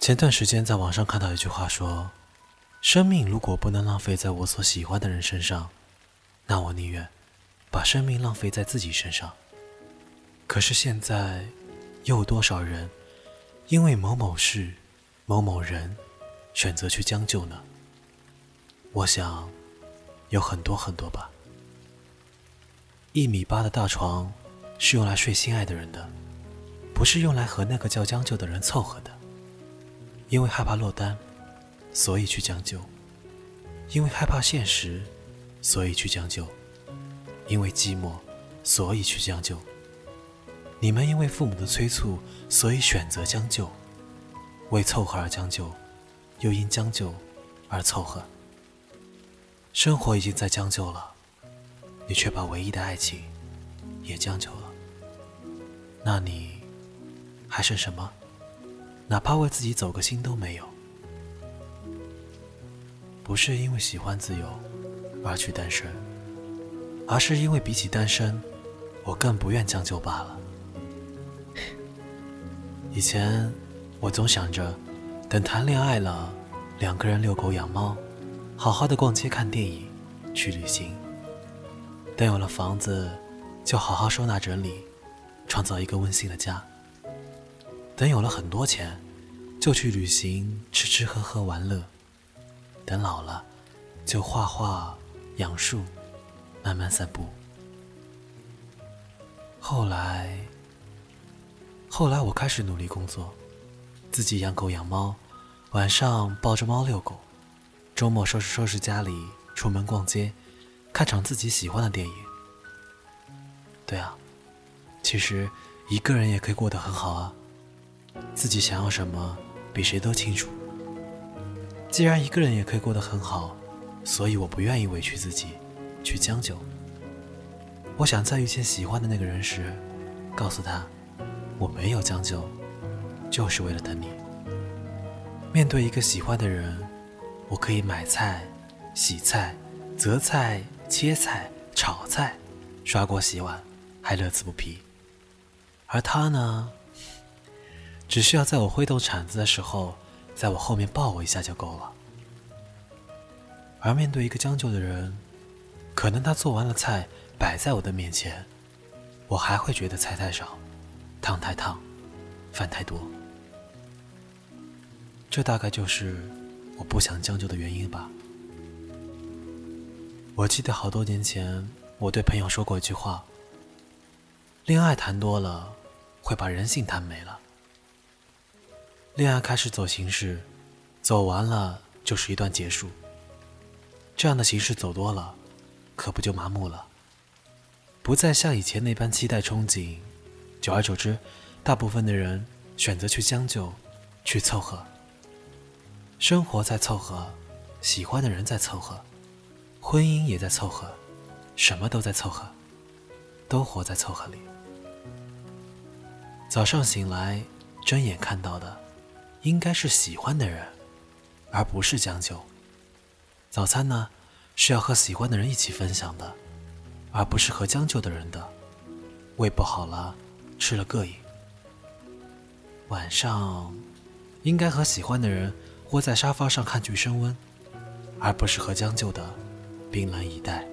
前段时间在网上看到一句话说：“生命如果不能浪费在我所喜欢的人身上，那我宁愿把生命浪费在自己身上。”可是现在，又有多少人因为某某事、某某人选择去将就呢？我想，有很多很多吧。一米八的大床是用来睡心爱的人的，不是用来和那个叫将就的人凑合的。因为害怕落单，所以去将就；因为害怕现实，所以去将就；因为寂寞，所以去将就。你们因为父母的催促，所以选择将就，为凑合而将就，又因将就而凑合。生活已经在将就了，你却把唯一的爱情也将就了，那你还剩什么？哪怕为自己走个心都没有，不是因为喜欢自由而去单身，而是因为比起单身，我更不愿将就罢了。以前我总想着，等谈恋爱了，两个人遛狗养猫，好好的逛街看电影，去旅行；等有了房子，就好好收纳整理，创造一个温馨的家。等有了很多钱，就去旅行，吃吃喝喝玩乐；等老了，就画画、养树、慢慢散步。后来，后来我开始努力工作，自己养狗养猫，晚上抱着猫遛狗，周末收拾收拾家里，出门逛街，看场自己喜欢的电影。对啊，其实一个人也可以过得很好啊。自己想要什么，比谁都清楚。既然一个人也可以过得很好，所以我不愿意委屈自己，去将就。我想在遇见喜欢的那个人时，告诉他，我没有将就，就是为了等你。面对一个喜欢的人，我可以买菜、洗菜、择菜、切菜、炒菜，刷锅洗碗，还乐此不疲。而他呢？只需要在我挥动铲子的时候，在我后面抱我一下就够了。而面对一个将就的人，可能他做完了菜摆在我的面前，我还会觉得菜太少，汤太烫，饭太多。这大概就是我不想将就的原因吧。我记得好多年前，我对朋友说过一句话：恋爱谈多了，会把人性谈没了。恋爱开始走形式，走完了就是一段结束。这样的形式走多了，可不就麻木了？不再像以前那般期待憧憬，久而久之，大部分的人选择去将就，去凑合。生活在凑合，喜欢的人在凑合，婚姻也在凑合，什么都在凑合，都活在凑合里。早上醒来，睁眼看到的。应该是喜欢的人，而不是将就。早餐呢，是要和喜欢的人一起分享的，而不是和将就的人的。胃不好了，吃了膈应。晚上，应该和喜欢的人窝在沙发上看剧升温，而不是和将就的冰冷以待。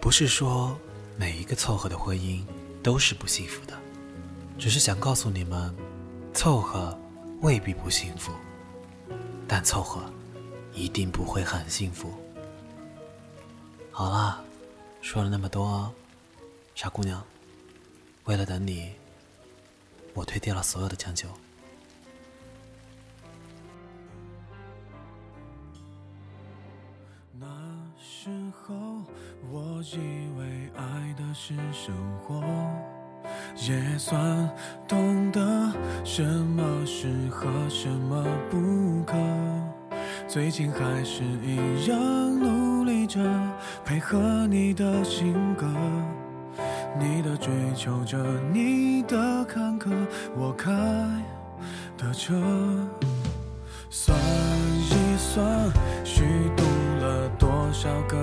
不是说每一个凑合的婚姻都是不幸福的，只是想告诉你们，凑合。未必不幸福，但凑合一定不会很幸福。好了，说了那么多，傻姑娘，为了等你，我推掉了所有的将就。那时候，我以为爱的是生活。也算懂得什么适合，什么不可。最近还是一样努力着，配合你的性格，你的追求着，你的坎坷，我开的车。算一算，虚度了多少个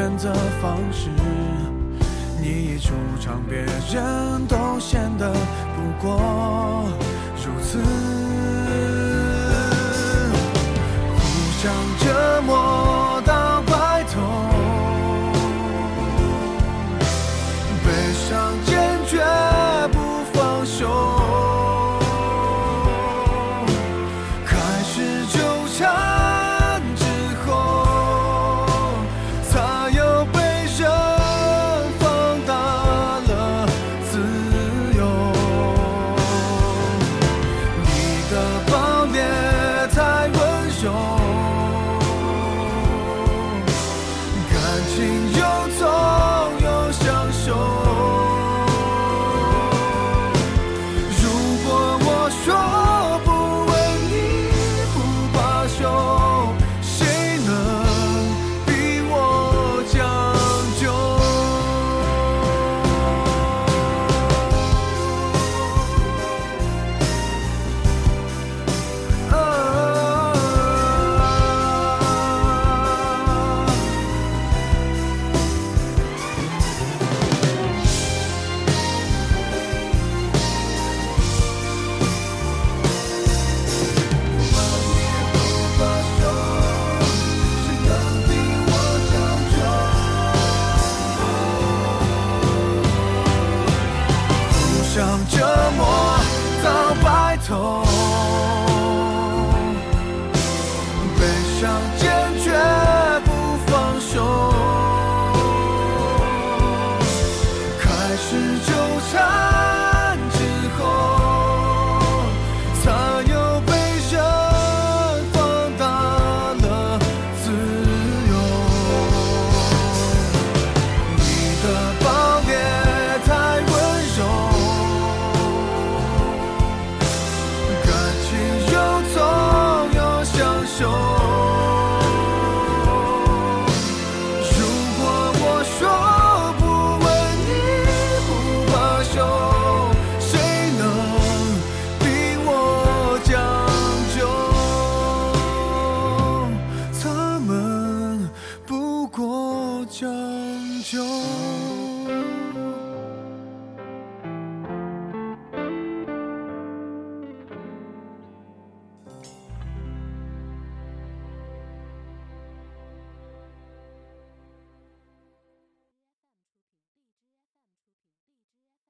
选择方式你一出场别人都显得不过如此。互相